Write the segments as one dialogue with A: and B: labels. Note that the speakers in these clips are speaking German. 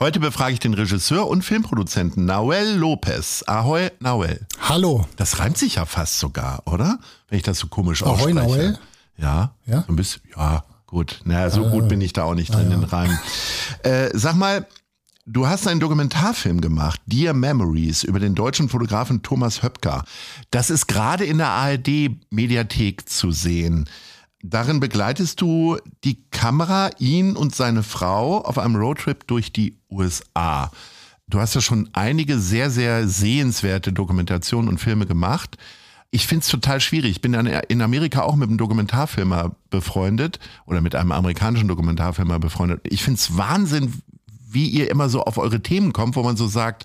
A: Heute befrage ich den Regisseur und Filmproduzenten Noel Lopez. Ahoi, Noel.
B: Hallo.
A: Das reimt sich ja fast sogar, oder? Wenn ich das so komisch
B: Ahoi,
A: ausspreche.
B: Noel.
A: Ja,
B: Ja?
A: so ein bisschen, ja, gut. Na, so gut bin ich da auch nicht drin in Reimen. Äh, sag mal, du hast einen Dokumentarfilm gemacht, Dear Memories, über den deutschen Fotografen Thomas Höpker. Das ist gerade in der ARD-Mediathek zu sehen. Darin begleitest du die Kamera, ihn und seine Frau auf einem Roadtrip durch die USA. Du hast ja schon einige sehr, sehr sehenswerte Dokumentationen und Filme gemacht. Ich finde es total schwierig. Ich bin in Amerika auch mit einem Dokumentarfilmer befreundet oder mit einem amerikanischen Dokumentarfilmer befreundet. Ich finde es Wahnsinn, wie ihr immer so auf eure Themen kommt, wo man so sagt,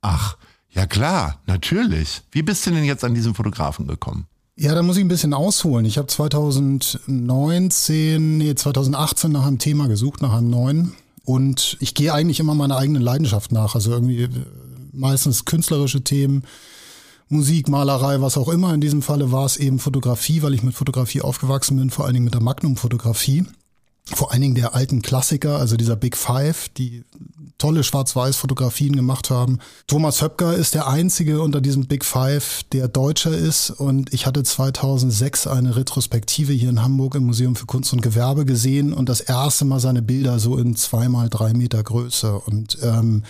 A: ach, ja klar, natürlich. Wie bist du denn jetzt an diesen Fotografen gekommen?
B: Ja, da muss ich ein bisschen ausholen. Ich habe 2019, nee, 2018 nach einem Thema gesucht, nach einem neuen. Und ich gehe eigentlich immer meiner eigenen Leidenschaft nach. Also irgendwie äh, meistens künstlerische Themen, Musik, Malerei, was auch immer. In diesem Falle war es eben Fotografie, weil ich mit Fotografie aufgewachsen bin, vor allen Dingen mit der Magnum-Fotografie. Vor allen Dingen der alten Klassiker, also dieser Big Five, die tolle Schwarz-Weiß-Fotografien gemacht haben. Thomas Höpker ist der einzige unter diesem Big Five, der Deutscher ist. Und ich hatte 2006 eine Retrospektive hier in Hamburg im Museum für Kunst und Gewerbe gesehen und das erste Mal seine Bilder so in zweimal drei Meter Größe. Und ähm,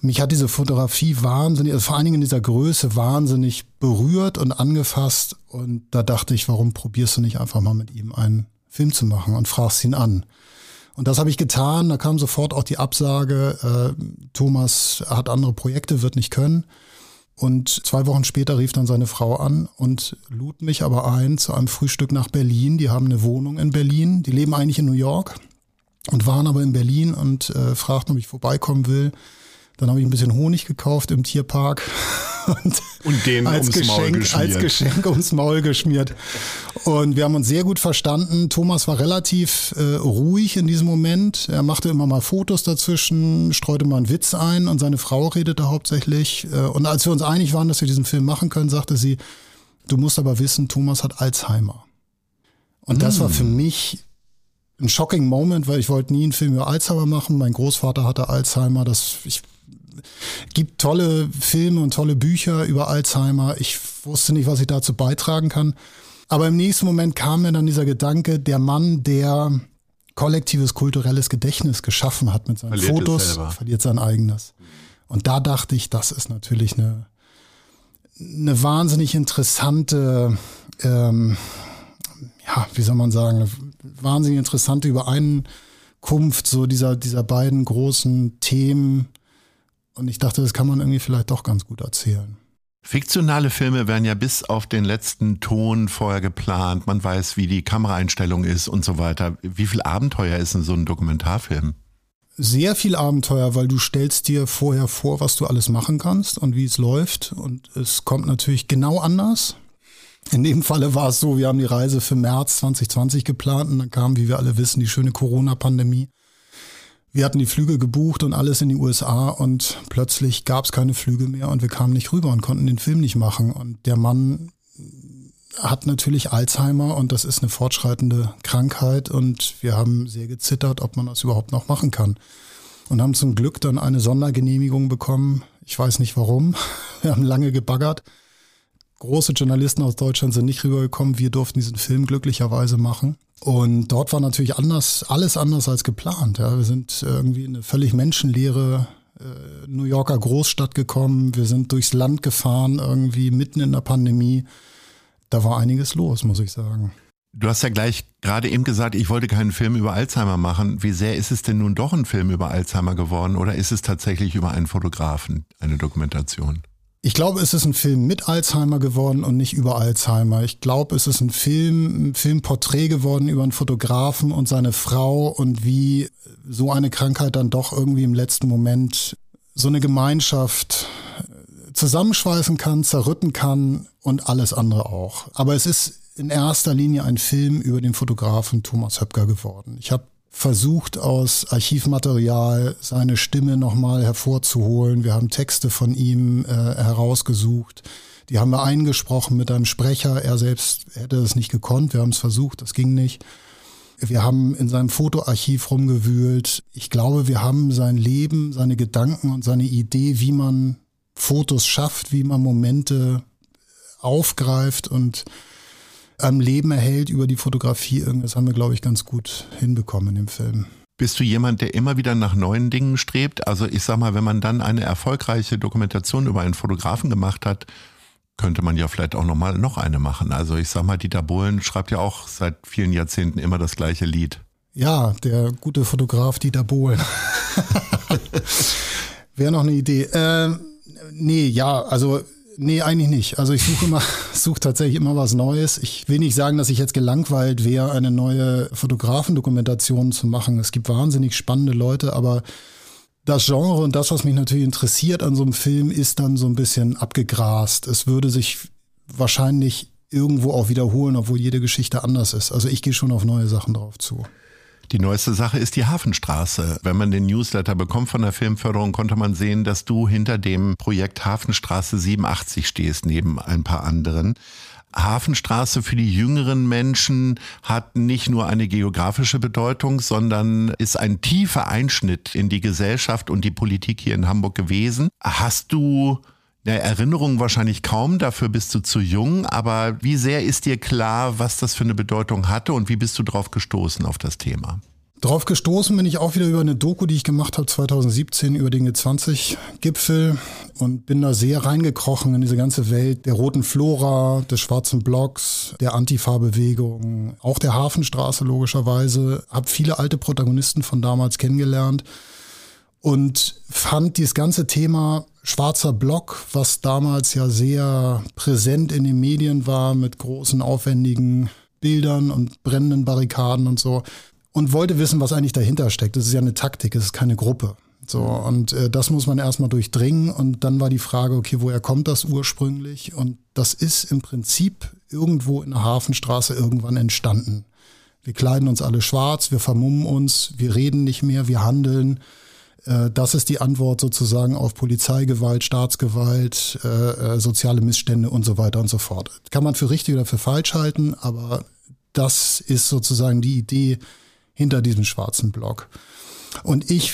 B: mich hat diese Fotografie wahnsinnig, also vor allen Dingen in dieser Größe wahnsinnig berührt und angefasst. Und da dachte ich, warum probierst du nicht einfach mal mit ihm einen Film zu machen und fragst ihn an? Und das habe ich getan. Da kam sofort auch die Absage, äh, Thomas hat andere Projekte, wird nicht können. Und zwei Wochen später rief dann seine Frau an und lud mich aber ein zu einem Frühstück nach Berlin. Die haben eine Wohnung in Berlin. Die leben eigentlich in New York und waren aber in Berlin und äh, fragten, ob ich vorbeikommen will. Dann habe ich ein bisschen Honig gekauft im Tierpark und,
A: Und den
B: als Geschenk, als Geschenk ums Maul geschmiert. Und wir haben uns sehr gut verstanden. Thomas war relativ äh, ruhig in diesem Moment. Er machte immer mal Fotos dazwischen, streute mal einen Witz ein und seine Frau redete hauptsächlich. Äh, und als wir uns einig waren, dass wir diesen Film machen können, sagte sie, du musst aber wissen, Thomas hat Alzheimer. Und das war für mich ein shocking Moment, weil ich wollte nie einen Film über Alzheimer machen. Mein Großvater hatte Alzheimer. Das ich, gibt tolle Filme und tolle Bücher über Alzheimer. Ich wusste nicht, was ich dazu beitragen kann. Aber im nächsten Moment kam mir dann dieser Gedanke, der Mann, der kollektives kulturelles Gedächtnis geschaffen hat mit seinen
A: Verliert
B: Fotos, verliert sein eigenes. Und da dachte ich, das ist natürlich eine, eine wahnsinnig interessante, ähm, ja, wie soll man sagen, eine wahnsinnig interessante Übereinkunft so dieser, dieser beiden großen Themen. Und ich dachte, das kann man irgendwie vielleicht doch ganz gut erzählen.
A: Fiktionale Filme werden ja bis auf den letzten Ton vorher geplant. Man weiß, wie die Kameraeinstellung ist und so weiter. Wie viel Abenteuer ist denn so ein Dokumentarfilm?
B: Sehr viel Abenteuer, weil du stellst dir vorher vor, was du alles machen kannst und wie es läuft. Und es kommt natürlich genau anders. In dem Falle war es so, wir haben die Reise für März 2020 geplant und dann kam, wie wir alle wissen, die schöne Corona-Pandemie. Wir hatten die Flüge gebucht und alles in die USA und plötzlich gab es keine Flüge mehr und wir kamen nicht rüber und konnten den Film nicht machen. Und der Mann hat natürlich Alzheimer und das ist eine fortschreitende Krankheit und wir haben sehr gezittert, ob man das überhaupt noch machen kann. Und haben zum Glück dann eine Sondergenehmigung bekommen. Ich weiß nicht warum. Wir haben lange gebaggert. Große Journalisten aus Deutschland sind nicht rübergekommen. Wir durften diesen Film glücklicherweise machen. Und dort war natürlich anders, alles anders als geplant. Ja. Wir sind irgendwie in eine völlig menschenleere äh, New Yorker Großstadt gekommen. Wir sind durchs Land gefahren, irgendwie mitten in der Pandemie. Da war einiges los, muss ich sagen.
A: Du hast ja gleich gerade eben gesagt, ich wollte keinen Film über Alzheimer machen. Wie sehr ist es denn nun doch ein Film über Alzheimer geworden oder ist es tatsächlich über einen Fotografen eine Dokumentation?
B: Ich glaube, es ist ein Film mit Alzheimer geworden und nicht über Alzheimer. Ich glaube, es ist ein Film, ein Filmporträt geworden über einen Fotografen und seine Frau und wie so eine Krankheit dann doch irgendwie im letzten Moment so eine Gemeinschaft zusammenschweißen kann, zerrütten kann und alles andere auch. Aber es ist in erster Linie ein Film über den Fotografen Thomas Höpker geworden. Ich habe versucht, aus Archivmaterial seine Stimme nochmal hervorzuholen. Wir haben Texte von ihm äh, herausgesucht. Die haben wir eingesprochen mit einem Sprecher. Er selbst hätte es nicht gekonnt. Wir haben es versucht, das ging nicht. Wir haben in seinem Fotoarchiv rumgewühlt. Ich glaube, wir haben sein Leben, seine Gedanken und seine Idee, wie man Fotos schafft, wie man Momente aufgreift und am Leben erhält über die Fotografie. Das haben wir, glaube ich, ganz gut hinbekommen in dem Film.
A: Bist du jemand, der immer wieder nach neuen Dingen strebt? Also ich sag mal, wenn man dann eine erfolgreiche Dokumentation über einen Fotografen gemacht hat, könnte man ja vielleicht auch nochmal noch eine machen. Also ich sag mal, Dieter Bohlen schreibt ja auch seit vielen Jahrzehnten immer das gleiche Lied.
B: Ja, der gute Fotograf Dieter Bohlen. Wäre noch eine Idee. Äh, nee, ja, also Nee, eigentlich nicht. Also ich suche immer, suche tatsächlich immer was Neues. Ich will nicht sagen, dass ich jetzt gelangweilt wäre, eine neue Fotografendokumentation zu machen. Es gibt wahnsinnig spannende Leute, aber das Genre und das, was mich natürlich interessiert an so einem Film, ist dann so ein bisschen abgegrast. Es würde sich wahrscheinlich irgendwo auch wiederholen, obwohl jede Geschichte anders ist. Also ich gehe schon auf neue Sachen drauf zu.
A: Die neueste Sache ist die Hafenstraße. Wenn man den Newsletter bekommt von der Filmförderung, konnte man sehen, dass du hinter dem Projekt Hafenstraße 87 stehst, neben ein paar anderen. Hafenstraße für die jüngeren Menschen hat nicht nur eine geografische Bedeutung, sondern ist ein tiefer Einschnitt in die Gesellschaft und die Politik hier in Hamburg gewesen. Hast du eine Erinnerung wahrscheinlich kaum, dafür bist du zu jung, aber wie sehr ist dir klar, was das für eine Bedeutung hatte und wie bist du drauf gestoßen auf das Thema?
B: Drauf gestoßen bin ich auch wieder über eine Doku, die ich gemacht habe 2017 über den G20-Gipfel und bin da sehr reingekrochen in diese ganze Welt der roten Flora, des schwarzen Blocks, der Antifa-Bewegung, auch der Hafenstraße logischerweise. Hab viele alte Protagonisten von damals kennengelernt und fand dieses ganze Thema schwarzer Block, was damals ja sehr präsent in den Medien war mit großen aufwendigen Bildern und brennenden Barrikaden und so, und wollte wissen, was eigentlich dahinter steckt. Das ist ja eine Taktik, es ist keine Gruppe. So, und äh, das muss man erstmal durchdringen. Und dann war die Frage, okay, woher kommt das ursprünglich? Und das ist im Prinzip irgendwo in der Hafenstraße irgendwann entstanden. Wir kleiden uns alle schwarz, wir vermummen uns, wir reden nicht mehr, wir handeln. Äh, das ist die Antwort sozusagen auf Polizeigewalt, Staatsgewalt, äh, äh, soziale Missstände und so weiter und so fort. Kann man für richtig oder für falsch halten, aber das ist sozusagen die Idee, hinter diesem schwarzen Block. Und ich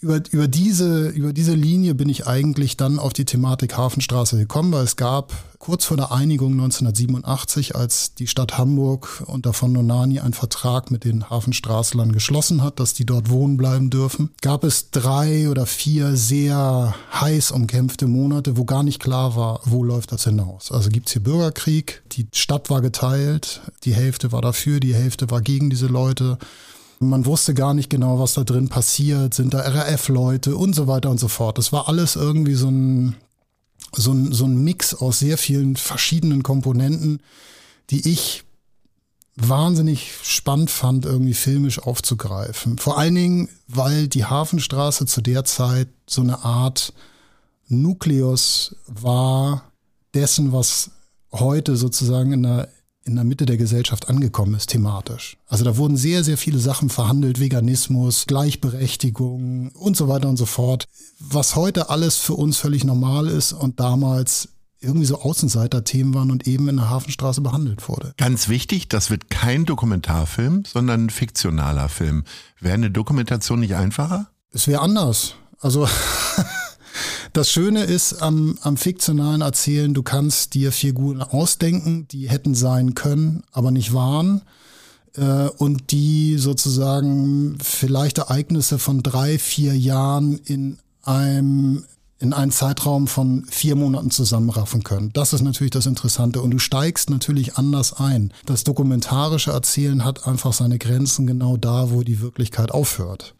B: über, über, diese, über diese Linie bin ich eigentlich dann auf die Thematik Hafenstraße gekommen, weil es gab kurz vor der Einigung 1987, als die Stadt Hamburg unter von Nonani einen Vertrag mit den Hafenstraßlern geschlossen hat, dass die dort wohnen bleiben dürfen, gab es drei oder vier sehr heiß umkämpfte Monate, wo gar nicht klar war, wo läuft das hinaus. Also gibt es hier Bürgerkrieg, die Stadt war geteilt, die Hälfte war dafür, die Hälfte war gegen diese Leute. Man wusste gar nicht genau, was da drin passiert, sind da RAF-Leute und so weiter und so fort. Das war alles irgendwie so ein, so ein, so ein Mix aus sehr vielen verschiedenen Komponenten, die ich wahnsinnig spannend fand, irgendwie filmisch aufzugreifen. Vor allen Dingen, weil die Hafenstraße zu der Zeit so eine Art Nukleus war dessen, was heute sozusagen in der in der Mitte der Gesellschaft angekommen ist, thematisch. Also da wurden sehr, sehr viele Sachen verhandelt, Veganismus, Gleichberechtigung und so weiter und so fort, was heute alles für uns völlig normal ist und damals irgendwie so Außenseiter-Themen waren und eben in der Hafenstraße behandelt wurde.
A: Ganz wichtig, das wird kein Dokumentarfilm, sondern ein fiktionaler Film. Wäre eine Dokumentation nicht einfacher?
B: Es wäre anders. Also Das Schöne ist am, am fiktionalen Erzählen, du kannst dir Figuren ausdenken, die hätten sein können, aber nicht waren. Äh, und die sozusagen vielleicht Ereignisse von drei, vier Jahren in einem in einen Zeitraum von vier Monaten zusammenraffen können. Das ist natürlich das Interessante. Und du steigst natürlich anders ein. Das dokumentarische Erzählen hat einfach seine Grenzen genau da, wo die Wirklichkeit aufhört.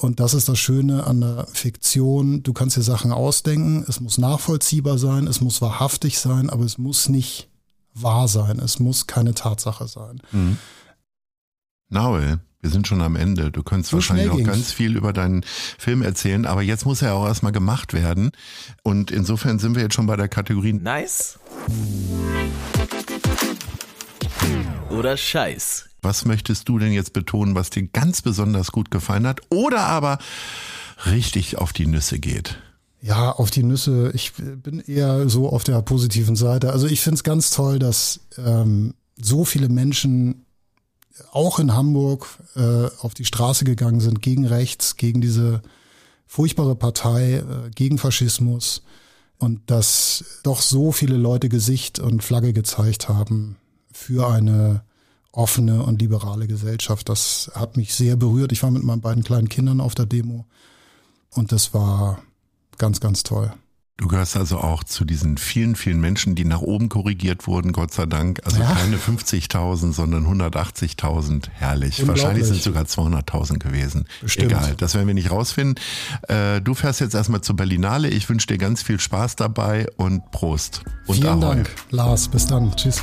B: Und das ist das Schöne an der Fiktion. Du kannst dir Sachen ausdenken. Es muss nachvollziehbar sein. Es muss wahrhaftig sein, aber es muss nicht wahr sein. Es muss keine Tatsache sein. Mhm.
A: Naul, Wir sind schon am Ende. Du könntest so wahrscheinlich noch ganz viel über deinen Film erzählen, aber jetzt muss er auch erstmal gemacht werden. Und insofern sind wir jetzt schon bei der Kategorie
C: Nice oder Scheiß.
A: Was möchtest du denn jetzt betonen, was dir ganz besonders gut gefallen hat oder aber richtig auf die Nüsse geht?
B: Ja, auf die Nüsse. Ich bin eher so auf der positiven Seite. Also ich finde es ganz toll, dass ähm, so viele Menschen auch in Hamburg äh, auf die Straße gegangen sind gegen rechts, gegen diese furchtbare Partei, äh, gegen Faschismus und dass doch so viele Leute Gesicht und Flagge gezeigt haben für eine offene und liberale Gesellschaft. Das hat mich sehr berührt. Ich war mit meinen beiden kleinen Kindern auf der Demo und das war ganz, ganz toll.
A: Du gehörst also auch zu diesen vielen, vielen Menschen, die nach oben korrigiert wurden, Gott sei Dank. Also ja. keine 50.000, sondern 180.000. Herrlich. Wahrscheinlich sind es sogar 200.000 gewesen. Bestimmt. Egal, das werden wir nicht rausfinden. Äh, du fährst jetzt erstmal zur Berlinale. Ich wünsche dir ganz viel Spaß dabei und Prost. Und
B: Vielen Ahoi. Dank, Lars. Bis dann. Tschüss.